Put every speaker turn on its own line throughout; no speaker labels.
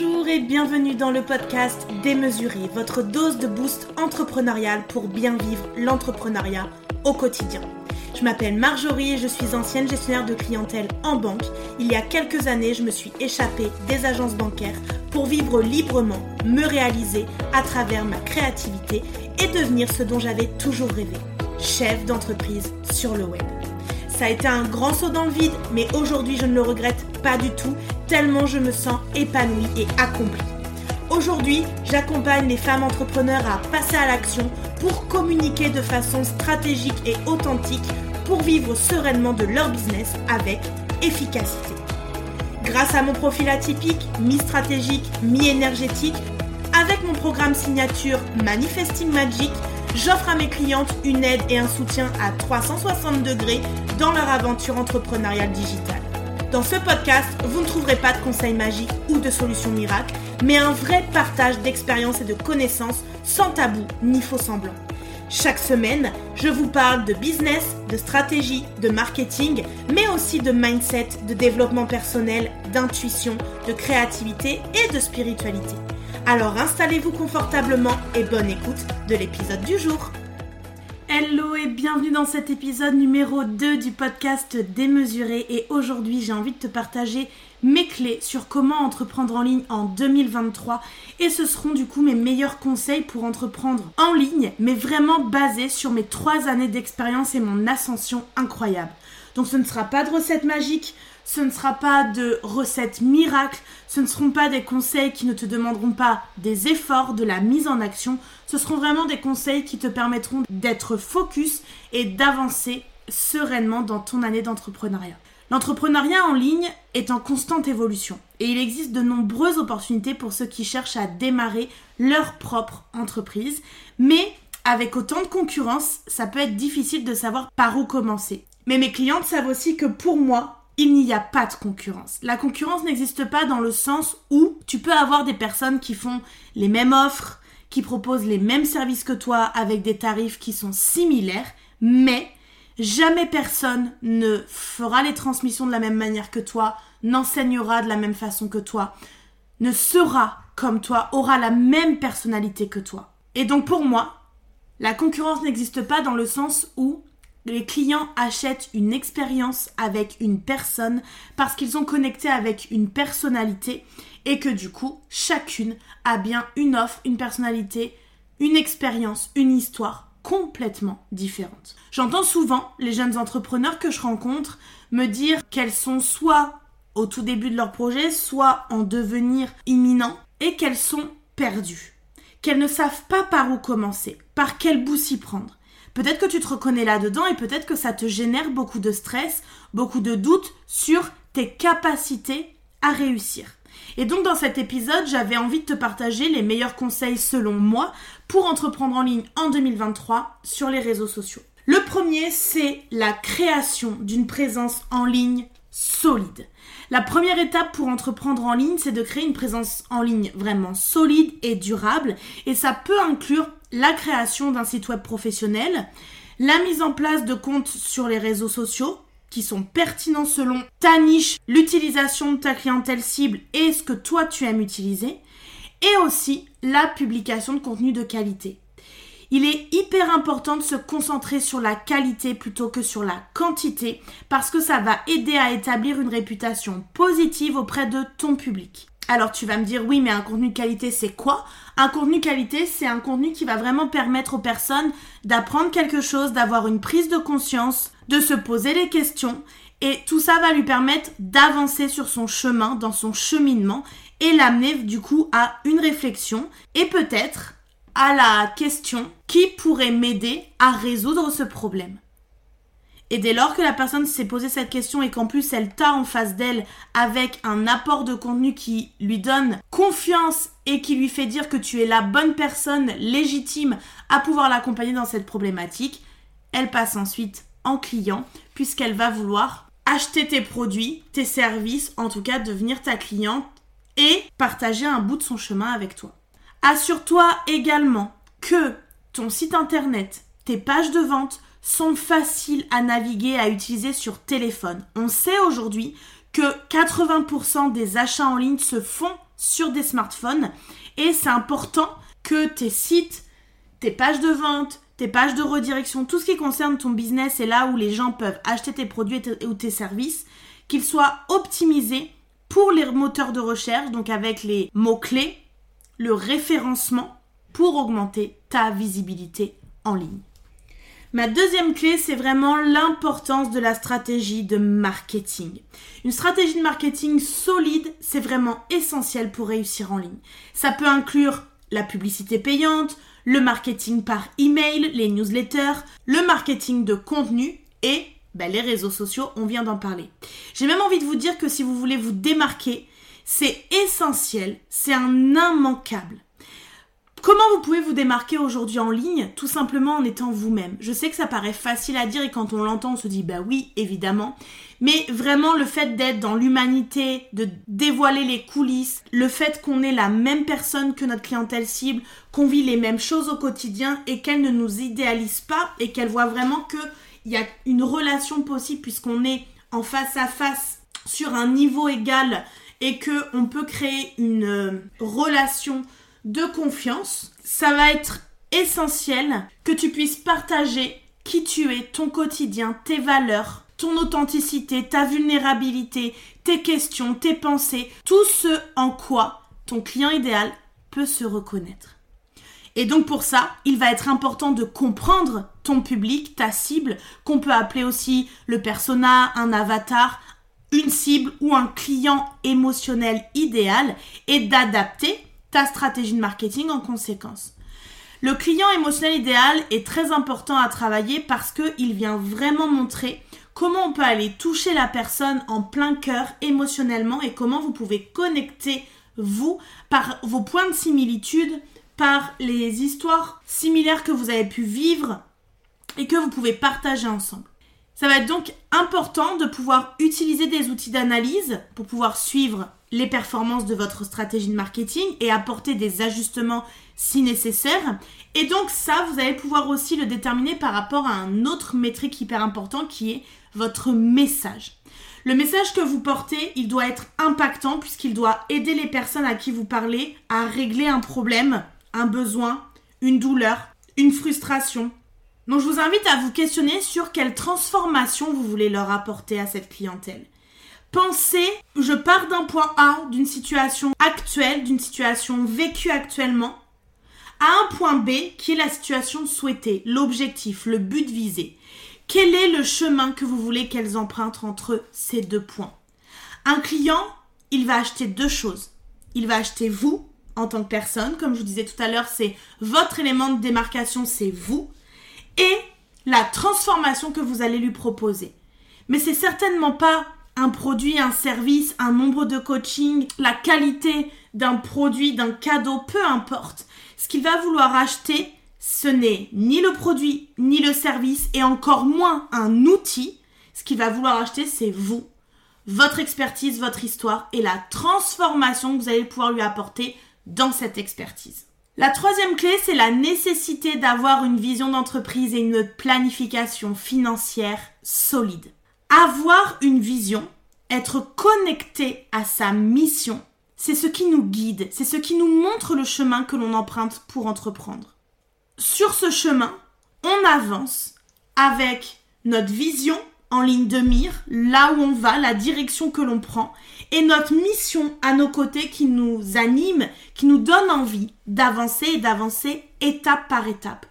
Bonjour et bienvenue dans le podcast Démesuré, votre dose de boost entrepreneurial pour bien vivre l'entrepreneuriat au quotidien. Je m'appelle Marjorie et je suis ancienne gestionnaire de clientèle en banque. Il y a quelques années, je me suis échappée des agences bancaires pour vivre librement, me réaliser à travers ma créativité et devenir ce dont j'avais toujours rêvé, chef d'entreprise sur le web. Ça a été un grand saut dans le vide, mais aujourd'hui je ne le regrette pas du tout, tellement je me sens épanouie et accomplie. Aujourd'hui, j'accompagne les femmes entrepreneurs à passer à l'action pour communiquer de façon stratégique et authentique pour vivre sereinement de leur business avec efficacité. Grâce à mon profil atypique, mi-stratégique, mi-énergétique, avec mon programme signature Manifesting Magic, j'offre à mes clientes une aide et un soutien à 360 degrés dans leur aventure entrepreneuriale digitale. Dans ce podcast, vous ne trouverez pas de conseils magiques ou de solutions miracles, mais un vrai partage d'expériences et de connaissances sans tabou ni faux semblant. Chaque semaine, je vous parle de business, de stratégie, de marketing, mais aussi de mindset, de développement personnel, d'intuition, de créativité et de spiritualité. Alors installez-vous confortablement et bonne écoute de l'épisode du jour. Hello et bienvenue dans cet épisode numéro 2 du podcast Démesuré et aujourd'hui j'ai envie de te partager mes clés sur comment entreprendre en ligne en 2023 et ce seront du coup mes meilleurs conseils pour entreprendre en ligne mais vraiment basés sur mes 3 années d'expérience et mon ascension incroyable. Donc ce ne sera pas de recettes magiques, ce ne sera pas de recettes miracles, ce ne seront pas des conseils qui ne te demanderont pas des efforts, de la mise en action, ce seront vraiment des conseils qui te permettront d'être focus et d'avancer sereinement dans ton année d'entrepreneuriat. L'entrepreneuriat en ligne est en constante évolution et il existe de nombreuses opportunités pour ceux qui cherchent à démarrer leur propre entreprise, mais avec autant de concurrence, ça peut être difficile de savoir par où commencer. Mais mes clientes savent aussi que pour moi, il n'y a pas de concurrence. La concurrence n'existe pas dans le sens où tu peux avoir des personnes qui font les mêmes offres, qui proposent les mêmes services que toi avec des tarifs qui sont similaires, mais jamais personne ne fera les transmissions de la même manière que toi, n'enseignera de la même façon que toi, ne sera comme toi, aura la même personnalité que toi. Et donc pour moi, la concurrence n'existe pas dans le sens où les clients achètent une expérience avec une personne parce qu'ils ont connecté avec une personnalité et que du coup, chacune a bien une offre, une personnalité, une expérience, une histoire complètement différente. J'entends souvent les jeunes entrepreneurs que je rencontre me dire qu'elles sont soit au tout début de leur projet, soit en devenir imminent et qu'elles sont perdues. Qu'elles ne savent pas par où commencer, par quel bout s'y prendre. Peut-être que tu te reconnais là-dedans et peut-être que ça te génère beaucoup de stress, beaucoup de doutes sur tes capacités à réussir. Et donc dans cet épisode, j'avais envie de te partager les meilleurs conseils selon moi pour entreprendre en ligne en 2023 sur les réseaux sociaux. Le premier, c'est la création d'une présence en ligne solide. La première étape pour entreprendre en ligne, c'est de créer une présence en ligne vraiment solide et durable. Et ça peut inclure la création d'un site web professionnel, la mise en place de comptes sur les réseaux sociaux qui sont pertinents selon ta niche, l'utilisation de ta clientèle cible et ce que toi tu aimes utiliser, et aussi la publication de contenu de qualité. Il est hyper important de se concentrer sur la qualité plutôt que sur la quantité parce que ça va aider à établir une réputation positive auprès de ton public. Alors tu vas me dire oui mais un contenu de qualité c'est quoi? Un contenu qualité c'est un contenu qui va vraiment permettre aux personnes d'apprendre quelque chose, d'avoir une prise de conscience, de se poser les questions et tout ça va lui permettre d'avancer sur son chemin, dans son cheminement et l'amener du coup à une réflexion et peut-être à la question qui pourrait m'aider à résoudre ce problème. Et dès lors que la personne s'est posé cette question et qu'en plus elle t'a en face d'elle avec un apport de contenu qui lui donne confiance et qui lui fait dire que tu es la bonne personne légitime à pouvoir l'accompagner dans cette problématique, elle passe ensuite en client puisqu'elle va vouloir acheter tes produits, tes services, en tout cas devenir ta cliente et partager un bout de son chemin avec toi. Assure-toi également que ton site internet, tes pages de vente, sont faciles à naviguer, à utiliser sur téléphone. On sait aujourd'hui que 80% des achats en ligne se font sur des smartphones et c'est important que tes sites, tes pages de vente, tes pages de redirection, tout ce qui concerne ton business et là où les gens peuvent acheter tes produits ou tes services, qu'ils soient optimisés pour les moteurs de recherche, donc avec les mots-clés, le référencement, pour augmenter ta visibilité en ligne. Ma deuxième clé, c'est vraiment l'importance de la stratégie de marketing. Une stratégie de marketing solide, c'est vraiment essentiel pour réussir en ligne. Ça peut inclure la publicité payante, le marketing par email, les newsletters, le marketing de contenu et ben, les réseaux sociaux, on vient d'en parler. J'ai même envie de vous dire que si vous voulez vous démarquer, c'est essentiel, c'est un immanquable Comment vous pouvez vous démarquer aujourd'hui en ligne Tout simplement en étant vous-même? Je sais que ça paraît facile à dire et quand on l'entend, on se dit bah oui, évidemment. Mais vraiment le fait d'être dans l'humanité, de dévoiler les coulisses, le fait qu'on est la même personne que notre clientèle cible, qu'on vit les mêmes choses au quotidien et qu'elle ne nous idéalise pas et qu'elle voit vraiment qu'il y a une relation possible puisqu'on est en face à face sur un niveau égal et que on peut créer une euh, relation de confiance, ça va être essentiel que tu puisses partager qui tu es, ton quotidien, tes valeurs, ton authenticité, ta vulnérabilité, tes questions, tes pensées, tout ce en quoi ton client idéal peut se reconnaître. Et donc pour ça, il va être important de comprendre ton public, ta cible, qu'on peut appeler aussi le persona, un avatar, une cible ou un client émotionnel idéal, et d'adapter ta stratégie de marketing en conséquence. Le client émotionnel idéal est très important à travailler parce qu'il vient vraiment montrer comment on peut aller toucher la personne en plein cœur émotionnellement et comment vous pouvez connecter vous par vos points de similitude, par les histoires similaires que vous avez pu vivre et que vous pouvez partager ensemble. Ça va être donc important de pouvoir utiliser des outils d'analyse pour pouvoir suivre les performances de votre stratégie de marketing et apporter des ajustements si nécessaire. Et donc ça, vous allez pouvoir aussi le déterminer par rapport à un autre métrique hyper important qui est votre message. Le message que vous portez, il doit être impactant puisqu'il doit aider les personnes à qui vous parlez à régler un problème, un besoin, une douleur, une frustration. Donc je vous invite à vous questionner sur quelle transformation vous voulez leur apporter à cette clientèle. Pensez, je pars d'un point A, d'une situation actuelle, d'une situation vécue actuellement, à un point B qui est la situation souhaitée, l'objectif, le but visé. Quel est le chemin que vous voulez qu'elles empruntent entre ces deux points? Un client, il va acheter deux choses. Il va acheter vous en tant que personne, comme je vous disais tout à l'heure, c'est votre élément de démarcation, c'est vous, et la transformation que vous allez lui proposer. Mais c'est certainement pas un produit, un service, un nombre de coaching, la qualité d'un produit, d'un cadeau, peu importe. Ce qu'il va vouloir acheter, ce n'est ni le produit, ni le service, et encore moins un outil. Ce qu'il va vouloir acheter, c'est vous, votre expertise, votre histoire et la transformation que vous allez pouvoir lui apporter dans cette expertise. La troisième clé, c'est la nécessité d'avoir une vision d'entreprise et une planification financière solide. Avoir une vision, être connecté à sa mission, c'est ce qui nous guide, c'est ce qui nous montre le chemin que l'on emprunte pour entreprendre. Sur ce chemin, on avance avec notre vision en ligne de mire, là où on va, la direction que l'on prend, et notre mission à nos côtés qui nous anime, qui nous donne envie d'avancer et d'avancer étape par étape.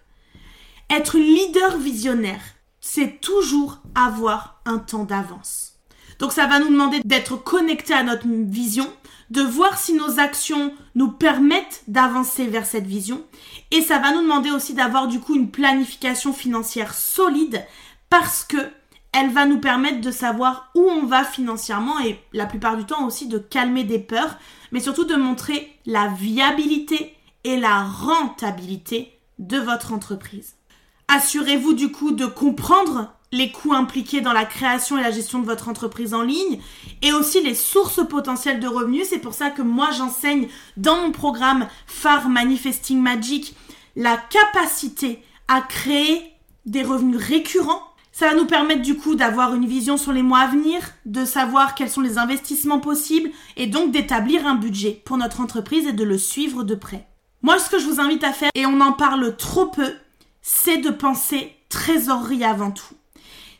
Être leader visionnaire, c'est toujours avoir un temps d'avance. Donc ça va nous demander d'être connecté à notre vision, de voir si nos actions nous permettent d'avancer vers cette vision et ça va nous demander aussi d'avoir du coup une planification financière solide parce que elle va nous permettre de savoir où on va financièrement et la plupart du temps aussi de calmer des peurs, mais surtout de montrer la viabilité et la rentabilité de votre entreprise. Assurez-vous du coup de comprendre les coûts impliqués dans la création et la gestion de votre entreprise en ligne et aussi les sources potentielles de revenus. C'est pour ça que moi j'enseigne dans mon programme phare Manifesting Magic la capacité à créer des revenus récurrents Ça va nous permettre du coup d'avoir une vision sur les mois à venir, de savoir quels sont les investissements possibles et donc d'établir un budget pour notre entreprise et de le suivre de près. Moi, ce que je vous invite à faire, et on en parle trop peu, c'est de penser trésorerie avant tout.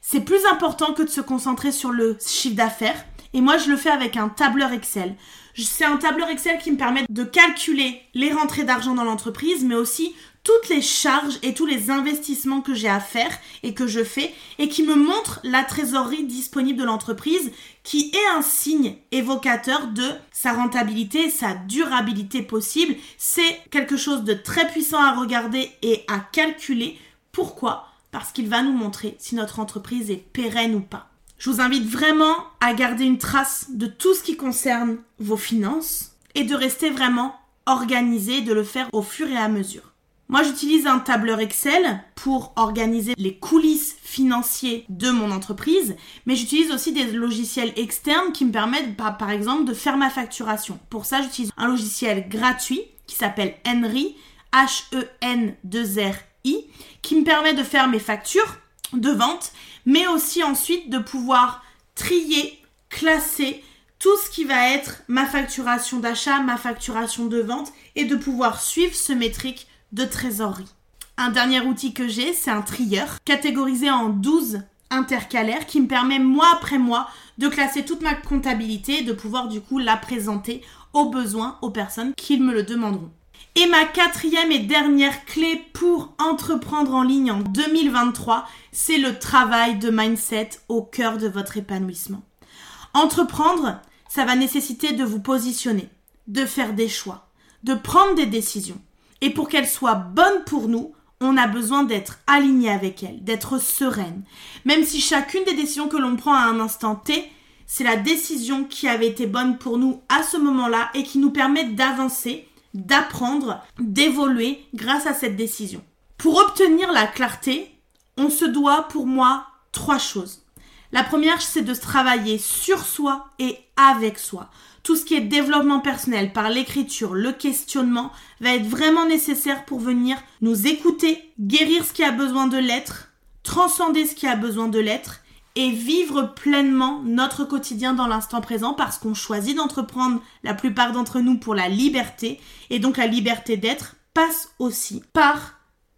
C'est plus important que de se concentrer sur le chiffre d'affaires. Et moi, je le fais avec un tableur Excel. C'est un tableur Excel qui me permet de calculer les rentrées d'argent dans l'entreprise, mais aussi toutes les charges et tous les investissements que j'ai à faire et que je fais et qui me montre la trésorerie disponible de l'entreprise qui est un signe évocateur de sa rentabilité sa durabilité possible. C'est quelque chose de très puissant à regarder et à calculer. Pourquoi? Parce qu'il va nous montrer si notre entreprise est pérenne ou pas. Je vous invite vraiment à garder une trace de tout ce qui concerne vos finances et de rester vraiment organisé, de le faire au fur et à mesure. Moi, j'utilise un tableur Excel pour organiser les coulisses financiers de mon entreprise, mais j'utilise aussi des logiciels externes qui me permettent, par, exemple, de faire ma facturation. Pour ça, j'utilise un logiciel gratuit qui s'appelle Henry, H-E-N-2-R-I, qui me permet de faire mes factures de vente, mais aussi ensuite de pouvoir trier, classer tout ce qui va être ma facturation d'achat, ma facturation de vente, et de pouvoir suivre ce métrique de trésorerie. Un dernier outil que j'ai, c'est un trieur catégorisé en 12 intercalaires qui me permet mois après mois de classer toute ma comptabilité et de pouvoir du coup la présenter aux besoins aux personnes qui me le demanderont. Et ma quatrième et dernière clé pour entreprendre en ligne en 2023, c'est le travail de mindset au cœur de votre épanouissement. Entreprendre, ça va nécessiter de vous positionner, de faire des choix, de prendre des décisions. Et pour qu'elle soit bonne pour nous, on a besoin d'être aligné avec elle, d'être sereine. Même si chacune des décisions que l'on prend à un instant T, c'est la décision qui avait été bonne pour nous à ce moment-là et qui nous permet d'avancer, d'apprendre, d'évoluer grâce à cette décision. Pour obtenir la clarté, on se doit pour moi trois choses. La première, c'est de travailler sur soi et avec soi tout ce qui est développement personnel par l'écriture, le questionnement, va être vraiment nécessaire pour venir nous écouter, guérir ce qui a besoin de l'être, transcender ce qui a besoin de l'être et vivre pleinement notre quotidien dans l'instant présent parce qu'on choisit d'entreprendre la plupart d'entre nous pour la liberté et donc la liberté d'être passe aussi par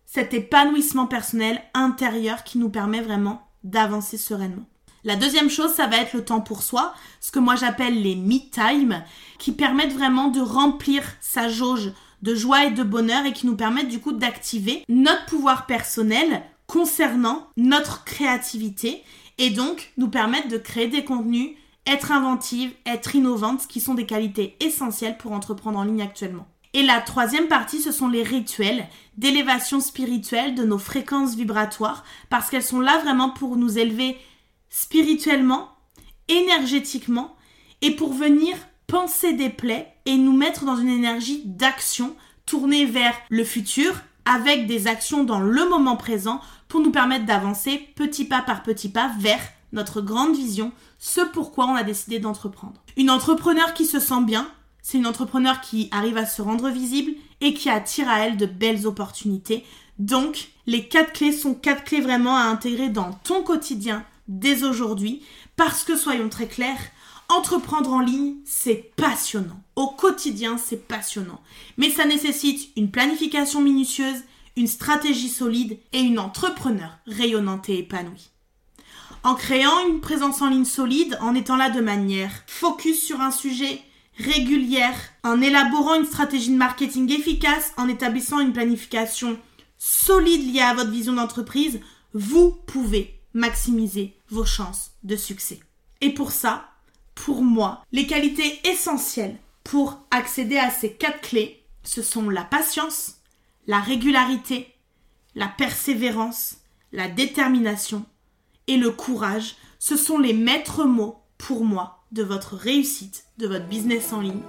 cet épanouissement personnel intérieur qui nous permet vraiment d'avancer sereinement. La deuxième chose, ça va être le temps pour soi, ce que moi j'appelle les me time, qui permettent vraiment de remplir sa jauge de joie et de bonheur et qui nous permettent du coup d'activer notre pouvoir personnel concernant notre créativité et donc nous permettre de créer des contenus, être inventive, être innovante, qui sont des qualités essentielles pour entreprendre en ligne actuellement. Et la troisième partie, ce sont les rituels d'élévation spirituelle de nos fréquences vibratoires, parce qu'elles sont là vraiment pour nous élever spirituellement, énergétiquement, et pour venir penser des plaies et nous mettre dans une énergie d'action tournée vers le futur avec des actions dans le moment présent pour nous permettre d'avancer petit pas par petit pas vers notre grande vision, ce pourquoi on a décidé d'entreprendre. Une entrepreneur qui se sent bien, c'est une entrepreneur qui arrive à se rendre visible et qui attire à elle de belles opportunités. Donc, les quatre clés sont quatre clés vraiment à intégrer dans ton quotidien dès aujourd'hui, parce que soyons très clairs, entreprendre en ligne, c'est passionnant. Au quotidien, c'est passionnant. Mais ça nécessite une planification minutieuse, une stratégie solide et une entrepreneur rayonnante et épanouie. En créant une présence en ligne solide, en étant là de manière focus sur un sujet, régulière, en élaborant une stratégie de marketing efficace, en établissant une planification solide liée à votre vision d'entreprise, vous pouvez maximiser vos chances de succès. Et pour ça, pour moi, les qualités essentielles pour accéder à ces quatre clés, ce sont la patience, la régularité, la persévérance, la détermination et le courage. Ce sont les maîtres mots pour moi de votre réussite, de votre business en ligne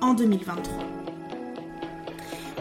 en 2023.